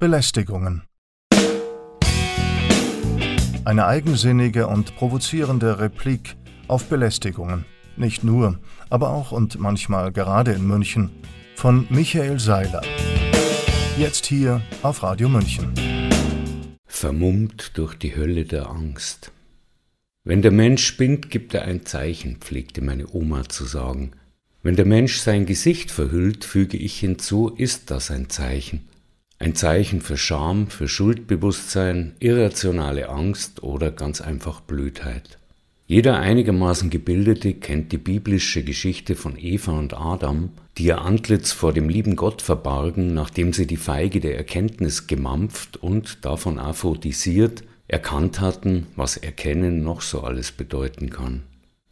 Belästigungen. Eine eigensinnige und provozierende Replik auf Belästigungen. Nicht nur, aber auch und manchmal gerade in München. Von Michael Seiler. Jetzt hier auf Radio München. Vermummt durch die Hölle der Angst. Wenn der Mensch spinnt, gibt er ein Zeichen, pflegte meine Oma zu sagen. Wenn der Mensch sein Gesicht verhüllt, füge ich hinzu, ist das ein Zeichen. Ein Zeichen für Scham, für Schuldbewusstsein, irrationale Angst oder ganz einfach Blödheit. Jeder einigermaßen Gebildete kennt die biblische Geschichte von Eva und Adam, die ihr Antlitz vor dem lieben Gott verbargen, nachdem sie die Feige der Erkenntnis gemampft und davon aphrodisiert, erkannt hatten, was Erkennen noch so alles bedeuten kann.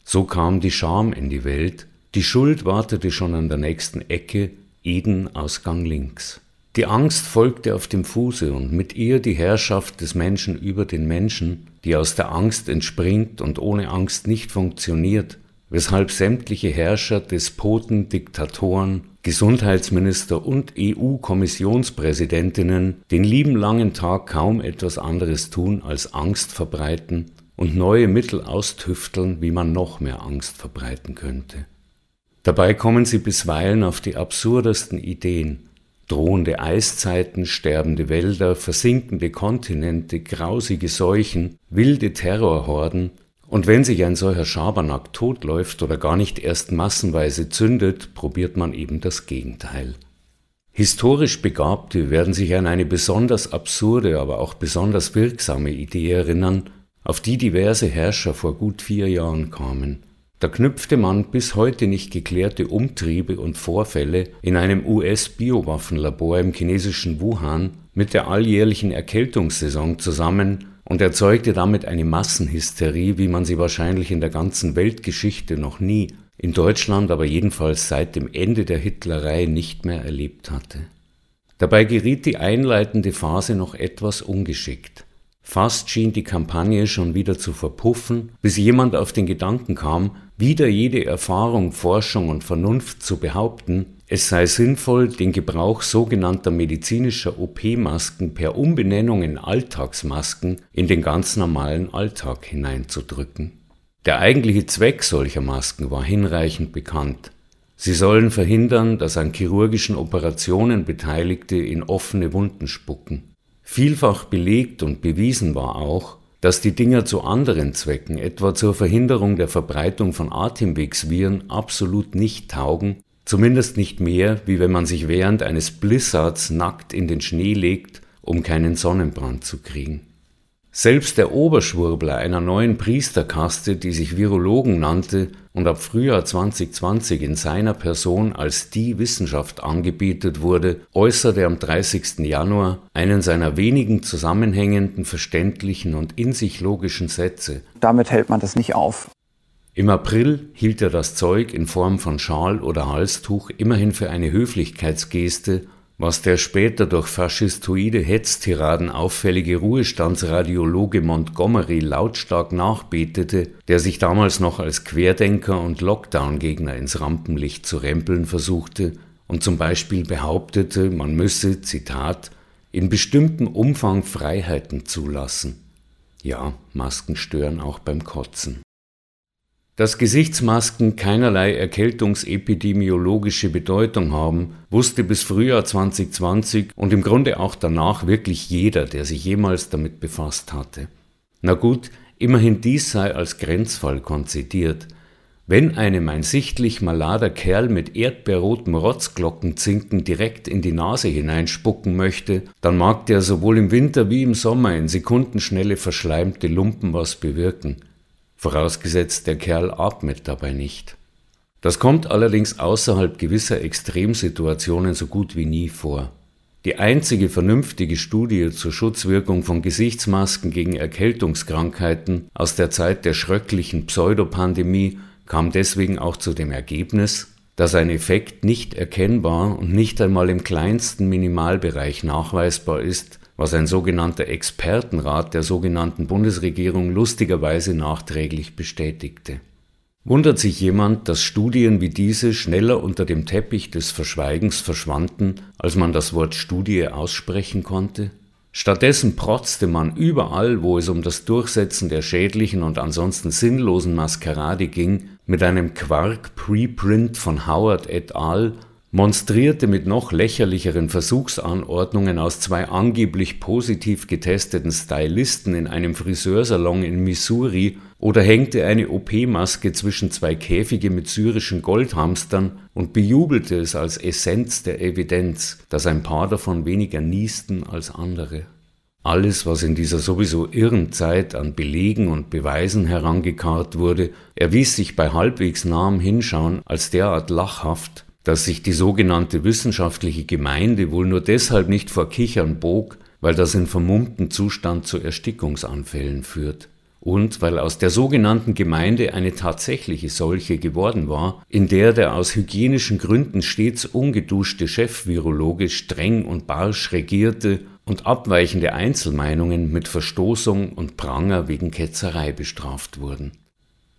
So kam die Scham in die Welt, die Schuld wartete schon an der nächsten Ecke, Eden Ausgang links. Die Angst folgte auf dem Fuße und mit ihr die Herrschaft des Menschen über den Menschen, die aus der Angst entspringt und ohne Angst nicht funktioniert, weshalb sämtliche Herrscher, Despoten, Diktatoren, Gesundheitsminister und EU-Kommissionspräsidentinnen den lieben langen Tag kaum etwas anderes tun als Angst verbreiten und neue Mittel austüfteln, wie man noch mehr Angst verbreiten könnte. Dabei kommen sie bisweilen auf die absurdesten Ideen, drohende Eiszeiten, sterbende Wälder, versinkende Kontinente, grausige Seuchen, wilde Terrorhorden, und wenn sich ein solcher Schabernack totläuft oder gar nicht erst massenweise zündet, probiert man eben das Gegenteil. Historisch Begabte werden sich an eine besonders absurde, aber auch besonders wirksame Idee erinnern, auf die diverse Herrscher vor gut vier Jahren kamen. Da knüpfte man bis heute nicht geklärte Umtriebe und Vorfälle in einem US-Biowaffenlabor im chinesischen Wuhan mit der alljährlichen Erkältungssaison zusammen und erzeugte damit eine Massenhysterie, wie man sie wahrscheinlich in der ganzen Weltgeschichte noch nie, in Deutschland aber jedenfalls seit dem Ende der Hitlerei nicht mehr erlebt hatte. Dabei geriet die einleitende Phase noch etwas ungeschickt. Fast schien die Kampagne schon wieder zu verpuffen, bis jemand auf den Gedanken kam, wieder jede Erfahrung, Forschung und Vernunft zu behaupten, es sei sinnvoll, den Gebrauch sogenannter medizinischer OP-Masken per Umbenennung in Alltagsmasken in den ganz normalen Alltag hineinzudrücken. Der eigentliche Zweck solcher Masken war hinreichend bekannt. Sie sollen verhindern, dass an chirurgischen Operationen Beteiligte in offene Wunden spucken. Vielfach belegt und bewiesen war auch, dass die Dinger zu anderen Zwecken, etwa zur Verhinderung der Verbreitung von Atemwegsviren, absolut nicht taugen, zumindest nicht mehr, wie wenn man sich während eines Blizzards nackt in den Schnee legt, um keinen Sonnenbrand zu kriegen. Selbst der Oberschwurbler einer neuen Priesterkaste, die sich Virologen nannte und ab Frühjahr 2020 in seiner Person als die Wissenschaft angebietet wurde, äußerte am 30. Januar einen seiner wenigen zusammenhängenden, verständlichen und in sich logischen Sätze. Damit hält man das nicht auf. Im April hielt er das Zeug in Form von Schal oder Halstuch immerhin für eine Höflichkeitsgeste was der später durch faschistoide Hetztiraden auffällige Ruhestandsradiologe Montgomery lautstark nachbetete, der sich damals noch als Querdenker und Lockdown-Gegner ins Rampenlicht zu rempeln versuchte und zum Beispiel behauptete, man müsse, Zitat, in bestimmtem Umfang Freiheiten zulassen. Ja, Masken stören auch beim Kotzen. Dass Gesichtsmasken keinerlei erkältungsepidemiologische Bedeutung haben, wusste bis Frühjahr 2020 und im Grunde auch danach wirklich jeder, der sich jemals damit befasst hatte. Na gut, immerhin dies sei als Grenzfall konzidiert. Wenn einem ein sichtlich malader Kerl mit erdbeerrotem Rotzglockenzinken direkt in die Nase hineinspucken möchte, dann mag der sowohl im Winter wie im Sommer in Sekundenschnelle verschleimte Lumpen was bewirken vorausgesetzt der Kerl atmet dabei nicht. Das kommt allerdings außerhalb gewisser Extremsituationen so gut wie nie vor. Die einzige vernünftige Studie zur Schutzwirkung von Gesichtsmasken gegen Erkältungskrankheiten aus der Zeit der schröcklichen Pseudopandemie kam deswegen auch zu dem Ergebnis, dass ein Effekt nicht erkennbar und nicht einmal im kleinsten Minimalbereich nachweisbar ist, was ein sogenannter Expertenrat der sogenannten Bundesregierung lustigerweise nachträglich bestätigte. Wundert sich jemand, dass Studien wie diese schneller unter dem Teppich des Verschweigens verschwanden, als man das Wort Studie aussprechen konnte? Stattdessen protzte man überall, wo es um das Durchsetzen der schädlichen und ansonsten sinnlosen Maskerade ging, mit einem Quark-Preprint von Howard et al monstrierte mit noch lächerlicheren Versuchsanordnungen aus zwei angeblich positiv getesteten Stylisten in einem Friseursalon in Missouri oder hängte eine OP-Maske zwischen zwei Käfige mit syrischen Goldhamstern und bejubelte es als Essenz der Evidenz, dass ein paar davon weniger niesten als andere. Alles, was in dieser sowieso irren Zeit an Belegen und Beweisen herangekarrt wurde, erwies sich bei halbwegs nahem Hinschauen als derart lachhaft, dass sich die sogenannte wissenschaftliche Gemeinde wohl nur deshalb nicht vor Kichern bog, weil das in vermummten Zustand zu Erstickungsanfällen führt und weil aus der sogenannten Gemeinde eine tatsächliche solche geworden war, in der der aus hygienischen Gründen stets ungeduschte Chefvirologe streng und barsch regierte und abweichende Einzelmeinungen mit Verstoßung und Pranger wegen Ketzerei bestraft wurden.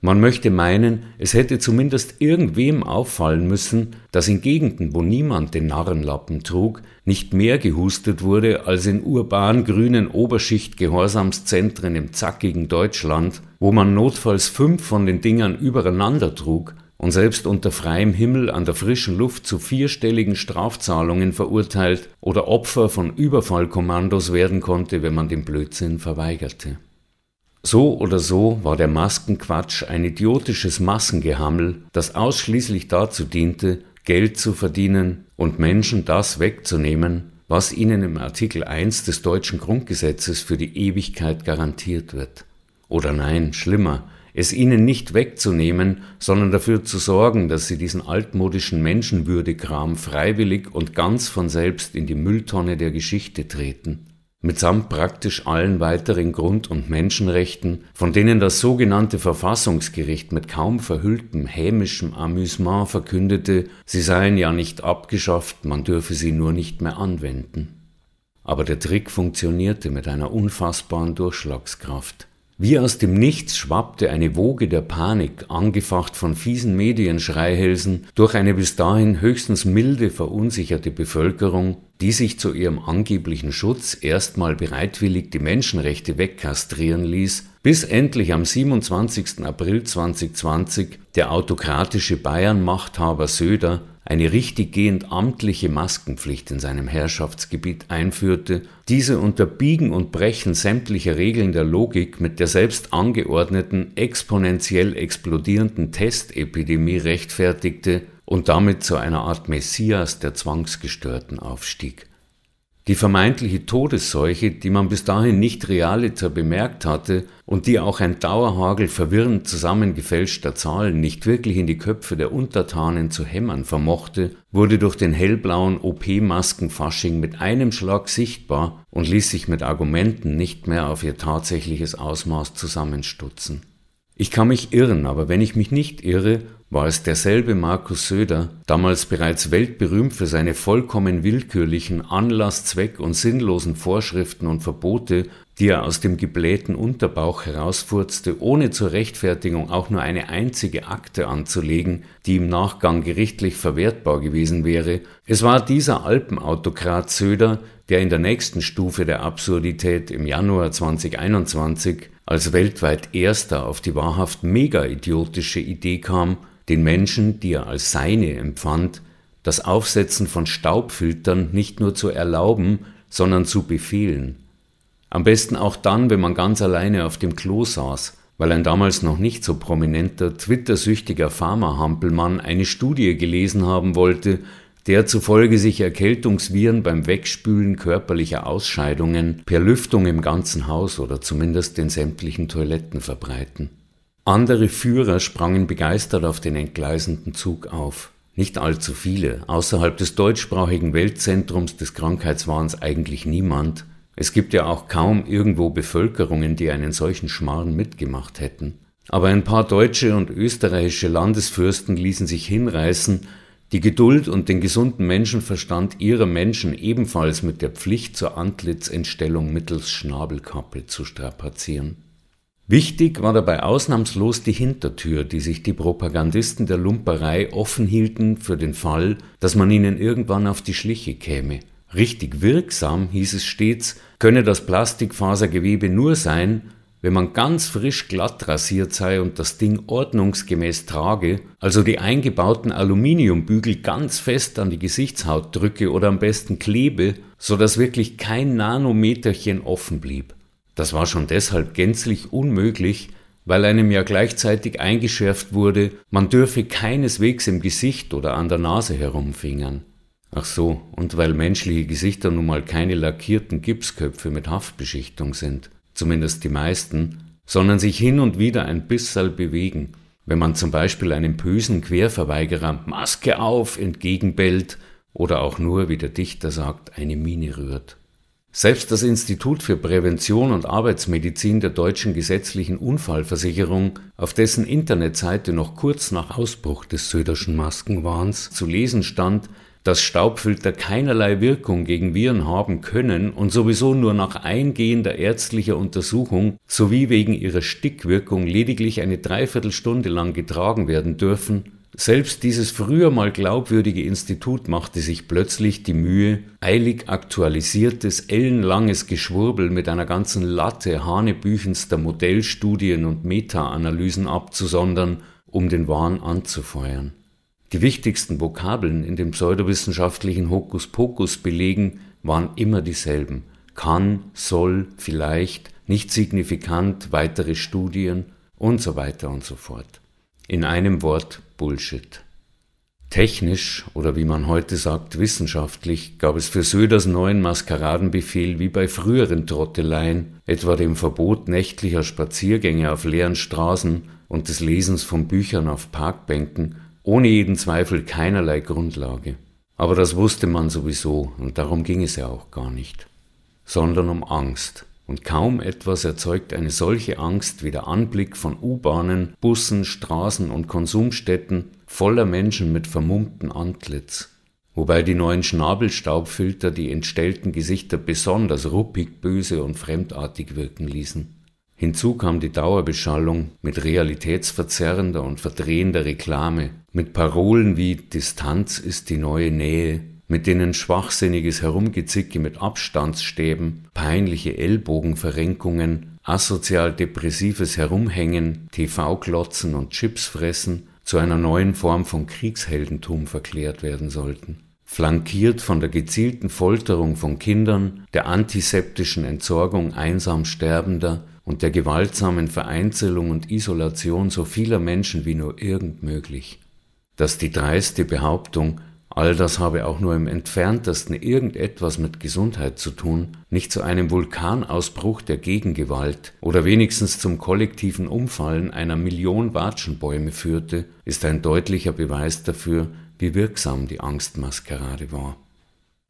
Man möchte meinen, es hätte zumindest irgendwem auffallen müssen, dass in Gegenden, wo niemand den Narrenlappen trug, nicht mehr gehustet wurde als in urban grünen Oberschicht-Gehorsamszentren im zackigen Deutschland, wo man notfalls fünf von den Dingern übereinander trug und selbst unter freiem Himmel an der frischen Luft zu vierstelligen Strafzahlungen verurteilt oder Opfer von Überfallkommandos werden konnte, wenn man den Blödsinn verweigerte. So oder so war der Maskenquatsch ein idiotisches Massengehammel, das ausschließlich dazu diente, Geld zu verdienen und Menschen das wegzunehmen, was ihnen im Artikel 1 des deutschen Grundgesetzes für die Ewigkeit garantiert wird. Oder nein, schlimmer, es ihnen nicht wegzunehmen, sondern dafür zu sorgen, dass sie diesen altmodischen Menschenwürdekram freiwillig und ganz von selbst in die Mülltonne der Geschichte treten mitsamt praktisch allen weiteren Grund- und Menschenrechten, von denen das sogenannte Verfassungsgericht mit kaum verhülltem hämischem Amüsement verkündete, sie seien ja nicht abgeschafft, man dürfe sie nur nicht mehr anwenden. Aber der Trick funktionierte mit einer unfassbaren Durchschlagskraft. Wie aus dem Nichts schwappte eine Woge der Panik, angefacht von fiesen Medienschreihälsen, durch eine bis dahin höchstens milde verunsicherte Bevölkerung, die sich zu ihrem angeblichen Schutz erstmal bereitwillig die Menschenrechte wegkastrieren ließ, bis endlich am 27. April 2020 der autokratische Bayern-Machthaber Söder eine richtiggehend amtliche Maskenpflicht in seinem Herrschaftsgebiet einführte, diese unter Biegen und Brechen sämtlicher Regeln der Logik mit der selbst angeordneten, exponentiell explodierenden Testepidemie rechtfertigte und damit zu einer Art Messias der Zwangsgestörten aufstieg. Die vermeintliche Todesseuche, die man bis dahin nicht realiter bemerkt hatte und die auch ein Dauerhagel verwirrend zusammengefälschter Zahlen nicht wirklich in die Köpfe der Untertanen zu hämmern vermochte, wurde durch den hellblauen OP-Maskenfasching mit einem Schlag sichtbar und ließ sich mit Argumenten nicht mehr auf ihr tatsächliches Ausmaß zusammenstutzen. Ich kann mich irren, aber wenn ich mich nicht irre, war es derselbe Markus Söder, damals bereits weltberühmt für seine vollkommen willkürlichen, Anlass, Zweck und sinnlosen Vorschriften und Verbote, die er aus dem geblähten Unterbauch herausfurzte, ohne zur Rechtfertigung auch nur eine einzige Akte anzulegen, die im Nachgang gerichtlich verwertbar gewesen wäre. Es war dieser Alpenautokrat Söder, der in der nächsten Stufe der Absurdität im Januar 2021 als weltweit erster auf die wahrhaft mega idiotische Idee kam, den Menschen, die er als seine empfand, das Aufsetzen von Staubfiltern nicht nur zu erlauben, sondern zu befehlen. Am besten auch dann, wenn man ganz alleine auf dem Klo saß, weil ein damals noch nicht so prominenter, twittersüchtiger Pharmahampelmann eine Studie gelesen haben wollte, der zufolge sich Erkältungsviren beim Wegspülen körperlicher Ausscheidungen per Lüftung im ganzen Haus oder zumindest in sämtlichen Toiletten verbreiten. Andere Führer sprangen begeistert auf den entgleisenden Zug auf. Nicht allzu viele, außerhalb des deutschsprachigen Weltzentrums des Krankheitswahns eigentlich niemand. Es gibt ja auch kaum irgendwo Bevölkerungen, die einen solchen Schmarrn mitgemacht hätten. Aber ein paar deutsche und österreichische Landesfürsten ließen sich hinreißen, die Geduld und den gesunden Menschenverstand ihrer Menschen ebenfalls mit der Pflicht zur Antlitzentstellung mittels Schnabelkappe zu strapazieren. Wichtig war dabei ausnahmslos die Hintertür, die sich die Propagandisten der Lumperei offen hielten für den Fall, dass man ihnen irgendwann auf die Schliche käme. Richtig wirksam, hieß es stets, könne das Plastikfasergewebe nur sein, wenn man ganz frisch glatt rasiert sei und das Ding ordnungsgemäß trage, also die eingebauten Aluminiumbügel ganz fest an die Gesichtshaut drücke oder am besten klebe, so dass wirklich kein Nanometerchen offen blieb. Das war schon deshalb gänzlich unmöglich, weil einem ja gleichzeitig eingeschärft wurde, man dürfe keineswegs im Gesicht oder an der Nase herumfingern. Ach so, und weil menschliche Gesichter nun mal keine lackierten Gipsköpfe mit Haftbeschichtung sind, zumindest die meisten, sondern sich hin und wieder ein bisserl bewegen, wenn man zum Beispiel einem bösen Querverweigerer Maske auf entgegenbellt oder auch nur, wie der Dichter sagt, eine Mine rührt. Selbst das Institut für Prävention und Arbeitsmedizin der deutschen gesetzlichen Unfallversicherung, auf dessen Internetseite noch kurz nach Ausbruch des Söderschen Maskenwahns zu lesen stand, dass Staubfilter keinerlei Wirkung gegen Viren haben können und sowieso nur nach eingehender ärztlicher Untersuchung sowie wegen ihrer Stickwirkung lediglich eine Dreiviertelstunde lang getragen werden dürfen, selbst dieses früher mal glaubwürdige Institut machte sich plötzlich die Mühe, eilig aktualisiertes, ellenlanges Geschwurbel mit einer ganzen Latte hanebüchenster Modellstudien und Meta-Analysen abzusondern, um den Wahn anzufeuern. Die wichtigsten Vokabeln in dem pseudowissenschaftlichen Hokuspokus belegen waren immer dieselben. Kann, soll, vielleicht, nicht signifikant, weitere Studien und so weiter und so fort. In einem Wort Bullshit. Technisch oder wie man heute sagt, wissenschaftlich gab es für Söders neuen Maskeradenbefehl wie bei früheren Trotteleien, etwa dem Verbot nächtlicher Spaziergänge auf leeren Straßen und des Lesens von Büchern auf Parkbänken, ohne jeden Zweifel keinerlei Grundlage. Aber das wusste man sowieso und darum ging es ja auch gar nicht, sondern um Angst, und kaum etwas erzeugt eine solche Angst wie der Anblick von U-Bahnen, Bussen, Straßen und Konsumstätten voller Menschen mit vermummtem Antlitz. Wobei die neuen Schnabelstaubfilter die entstellten Gesichter besonders ruppig, böse und fremdartig wirken ließen. Hinzu kam die Dauerbeschallung mit realitätsverzerrender und verdrehender Reklame, mit Parolen wie Distanz ist die neue Nähe, mit denen schwachsinniges Herumgezicke mit Abstandsstäben, peinliche Ellbogenverrenkungen, asozial depressives Herumhängen, TV-Klotzen und Chipsfressen zu einer neuen Form von Kriegsheldentum verklärt werden sollten. Flankiert von der gezielten Folterung von Kindern, der antiseptischen Entsorgung einsam Sterbender und der gewaltsamen Vereinzelung und Isolation so vieler Menschen wie nur irgend möglich. Dass die dreiste Behauptung, All das habe auch nur im entferntesten irgendetwas mit Gesundheit zu tun, nicht zu einem Vulkanausbruch der Gegengewalt oder wenigstens zum kollektiven Umfallen einer Million Watschenbäume führte, ist ein deutlicher Beweis dafür, wie wirksam die Angstmaskerade war.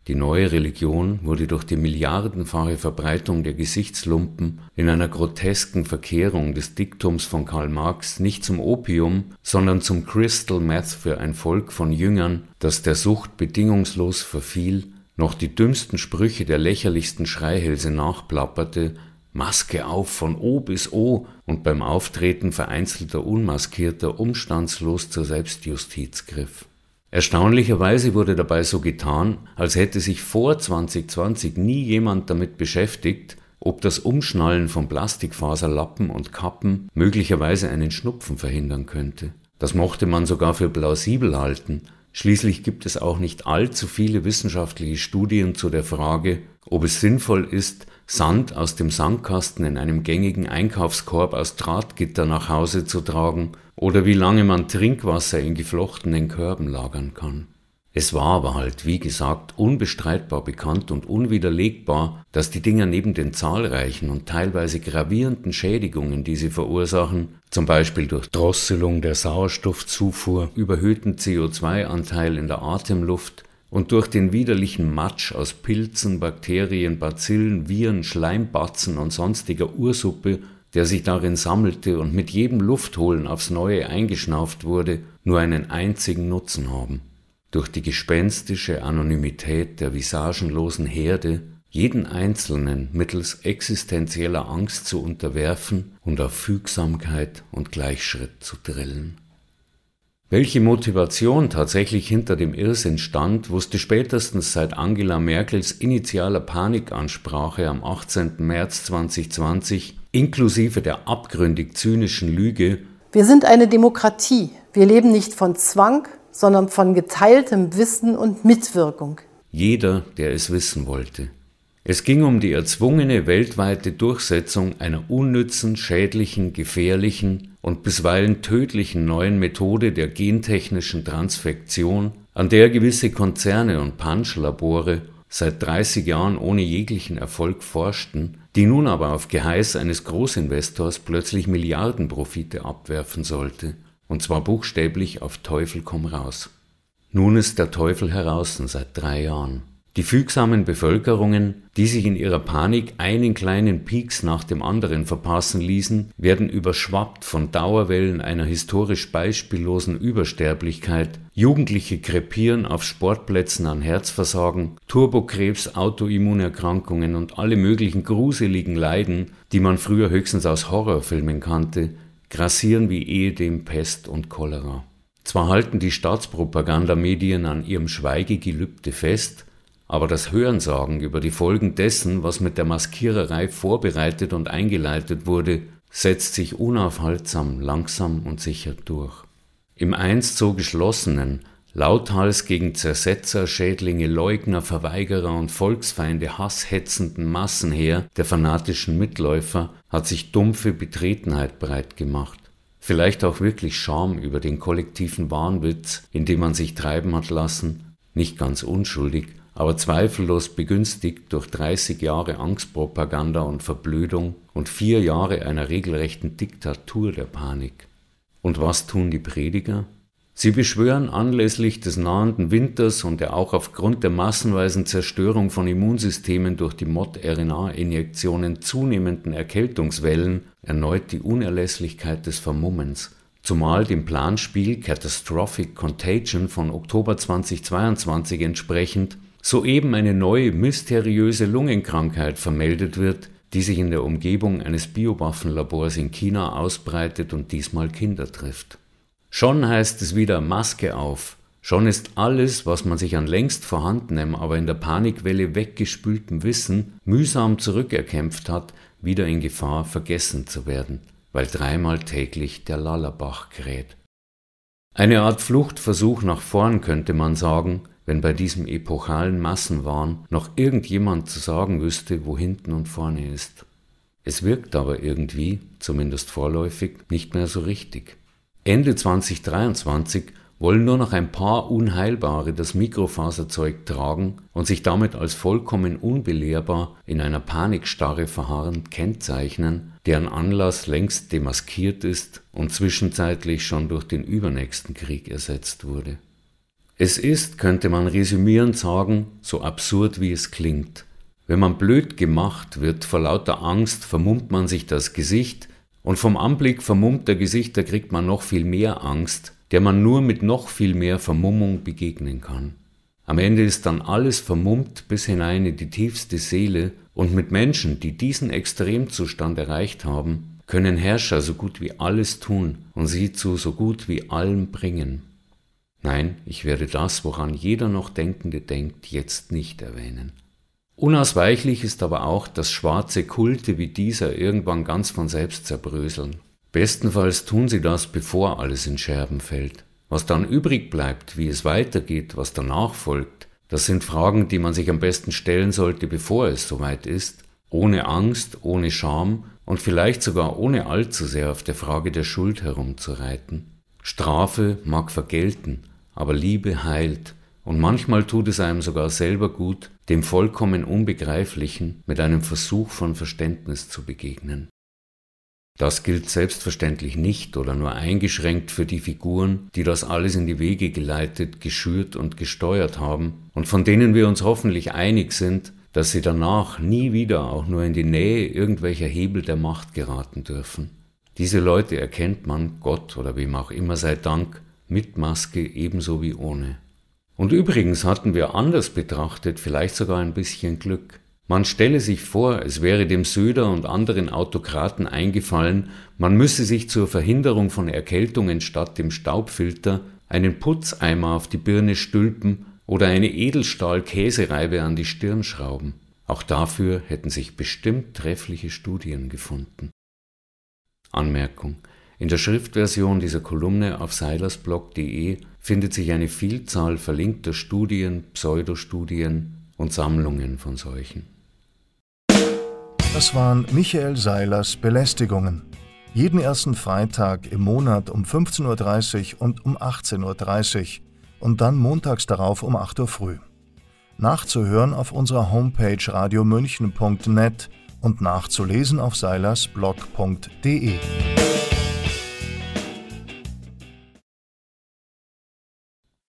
Die neue Religion wurde durch die milliardenfache Verbreitung der Gesichtslumpen in einer grotesken Verkehrung des Diktums von Karl Marx nicht zum Opium, sondern zum Crystal Meth für ein Volk von Jüngern, das der Sucht bedingungslos verfiel, noch die dümmsten Sprüche der lächerlichsten Schreihälse nachplapperte, Maske auf von O bis O und beim Auftreten vereinzelter Unmaskierter umstandslos zur Selbstjustiz griff Erstaunlicherweise wurde dabei so getan, als hätte sich vor 2020 nie jemand damit beschäftigt, ob das Umschnallen von Plastikfaserlappen und Kappen möglicherweise einen Schnupfen verhindern könnte. Das mochte man sogar für plausibel halten. Schließlich gibt es auch nicht allzu viele wissenschaftliche Studien zu der Frage, ob es sinnvoll ist, Sand aus dem Sandkasten in einem gängigen Einkaufskorb aus Drahtgitter nach Hause zu tragen oder wie lange man Trinkwasser in geflochtenen Körben lagern kann. Es war aber halt, wie gesagt, unbestreitbar bekannt und unwiderlegbar, dass die Dinger neben den zahlreichen und teilweise gravierenden Schädigungen, die sie verursachen, zum Beispiel durch Drosselung der Sauerstoffzufuhr, überhöhten CO2-Anteil in der Atemluft, und durch den widerlichen Matsch aus Pilzen, Bakterien, Bazillen, Viren, Schleimbatzen und sonstiger Ursuppe, der sich darin sammelte und mit jedem Luftholen aufs Neue eingeschnauft wurde, nur einen einzigen Nutzen haben. Durch die gespenstische Anonymität der visagenlosen Herde jeden Einzelnen mittels existenzieller Angst zu unterwerfen und auf Fügsamkeit und Gleichschritt zu drillen. Welche Motivation tatsächlich hinter dem Irrsinn stand, wusste spätestens seit Angela Merkels initialer Panikansprache am 18. März 2020 inklusive der abgründig zynischen Lüge Wir sind eine Demokratie. Wir leben nicht von Zwang, sondern von geteiltem Wissen und Mitwirkung. Jeder, der es wissen wollte. Es ging um die erzwungene weltweite Durchsetzung einer unnützen, schädlichen, gefährlichen und bisweilen tödlichen neuen Methode der gentechnischen Transfektion, an der gewisse Konzerne und Punch-Labore seit 30 Jahren ohne jeglichen Erfolg forschten, die nun aber auf Geheiß eines Großinvestors plötzlich Milliardenprofite abwerfen sollte, und zwar buchstäblich auf Teufel komm raus. Nun ist der Teufel heraus seit drei Jahren. Die fügsamen Bevölkerungen, die sich in ihrer Panik einen kleinen Pieks nach dem anderen verpassen ließen, werden überschwappt von Dauerwellen einer historisch beispiellosen Übersterblichkeit, Jugendliche krepieren auf Sportplätzen an Herzversagen, Turbokrebs, Autoimmunerkrankungen und alle möglichen gruseligen Leiden, die man früher höchstens aus Horrorfilmen kannte, grassieren wie ehedem Pest und Cholera. Zwar halten die Staatspropagandamedien an ihrem Schweigegelübde fest, aber das Hörensagen über die Folgen dessen, was mit der Maskiererei vorbereitet und eingeleitet wurde, setzt sich unaufhaltsam, langsam und sicher durch. Im einst so geschlossenen, lauthals gegen Zersetzer, Schädlinge, Leugner, Verweigerer und Volksfeinde hasshetzenden Massenheer der fanatischen Mitläufer hat sich dumpfe Betretenheit breit gemacht. Vielleicht auch wirklich Scham über den kollektiven Wahnwitz, in dem man sich treiben hat lassen, nicht ganz unschuldig, aber zweifellos begünstigt durch 30 Jahre Angstpropaganda und Verblödung und vier Jahre einer regelrechten Diktatur der Panik. Und was tun die Prediger? Sie beschwören anlässlich des nahenden Winters und der auch aufgrund der massenweisen Zerstörung von Immunsystemen durch die Mod-RNA-Injektionen zunehmenden Erkältungswellen erneut die Unerlässlichkeit des Vermummens, zumal dem Planspiel Catastrophic Contagion von Oktober 2022 entsprechend soeben eine neue mysteriöse Lungenkrankheit vermeldet wird, die sich in der Umgebung eines Biowaffenlabors in China ausbreitet und diesmal Kinder trifft. Schon heißt es wieder Maske auf, schon ist alles, was man sich an längst vorhandenem, aber in der Panikwelle weggespültem Wissen mühsam zurückerkämpft hat, wieder in Gefahr, vergessen zu werden, weil dreimal täglich der Lallerbach kräht. Eine Art Fluchtversuch nach vorn könnte man sagen, wenn bei diesem epochalen Massenwahn noch irgendjemand zu sagen wüsste, wo hinten und vorne ist. Es wirkt aber irgendwie, zumindest vorläufig, nicht mehr so richtig. Ende 2023 wollen nur noch ein paar Unheilbare das Mikrofaserzeug tragen und sich damit als vollkommen unbelehrbar in einer Panikstarre verharren kennzeichnen, deren Anlass längst demaskiert ist und zwischenzeitlich schon durch den übernächsten Krieg ersetzt wurde. Es ist, könnte man resümierend sagen, so absurd wie es klingt. Wenn man blöd gemacht wird vor lauter Angst, vermummt man sich das Gesicht, und vom Anblick vermummter Gesichter kriegt man noch viel mehr Angst, der man nur mit noch viel mehr Vermummung begegnen kann. Am Ende ist dann alles vermummt bis hinein in die tiefste Seele, und mit Menschen, die diesen Extremzustand erreicht haben, können Herrscher so gut wie alles tun und sie zu so gut wie allem bringen. Nein, ich werde das, woran jeder noch Denkende denkt, jetzt nicht erwähnen. Unausweichlich ist aber auch, dass schwarze Kulte wie dieser irgendwann ganz von selbst zerbröseln. Bestenfalls tun sie das, bevor alles in Scherben fällt. Was dann übrig bleibt, wie es weitergeht, was danach folgt, das sind Fragen, die man sich am besten stellen sollte, bevor es soweit ist, ohne Angst, ohne Scham und vielleicht sogar ohne allzu sehr auf der Frage der Schuld herumzureiten. Strafe mag vergelten, aber Liebe heilt, und manchmal tut es einem sogar selber gut, dem vollkommen Unbegreiflichen mit einem Versuch von Verständnis zu begegnen. Das gilt selbstverständlich nicht oder nur eingeschränkt für die Figuren, die das alles in die Wege geleitet, geschürt und gesteuert haben und von denen wir uns hoffentlich einig sind, dass sie danach nie wieder auch nur in die Nähe irgendwelcher Hebel der Macht geraten dürfen. Diese Leute erkennt man, Gott oder wem auch immer sei Dank, mit Maske ebenso wie ohne. Und übrigens hatten wir anders betrachtet vielleicht sogar ein bisschen Glück. Man stelle sich vor, es wäre dem Söder und anderen Autokraten eingefallen, man müsse sich zur Verhinderung von Erkältungen statt dem Staubfilter einen Putzeimer auf die Birne stülpen oder eine Edelstahl-Käsereibe an die Stirn schrauben. Auch dafür hätten sich bestimmt treffliche Studien gefunden. Anmerkung. In der Schriftversion dieser Kolumne auf seilersblog.de findet sich eine Vielzahl verlinkter Studien, Pseudostudien und Sammlungen von solchen. Das waren Michael Seilers Belästigungen. Jeden ersten Freitag im Monat um 15.30 Uhr und um 18.30 Uhr und dann montags darauf um 8 Uhr früh. Nachzuhören auf unserer Homepage radiomünchen.net und nachzulesen auf seilersblog.de.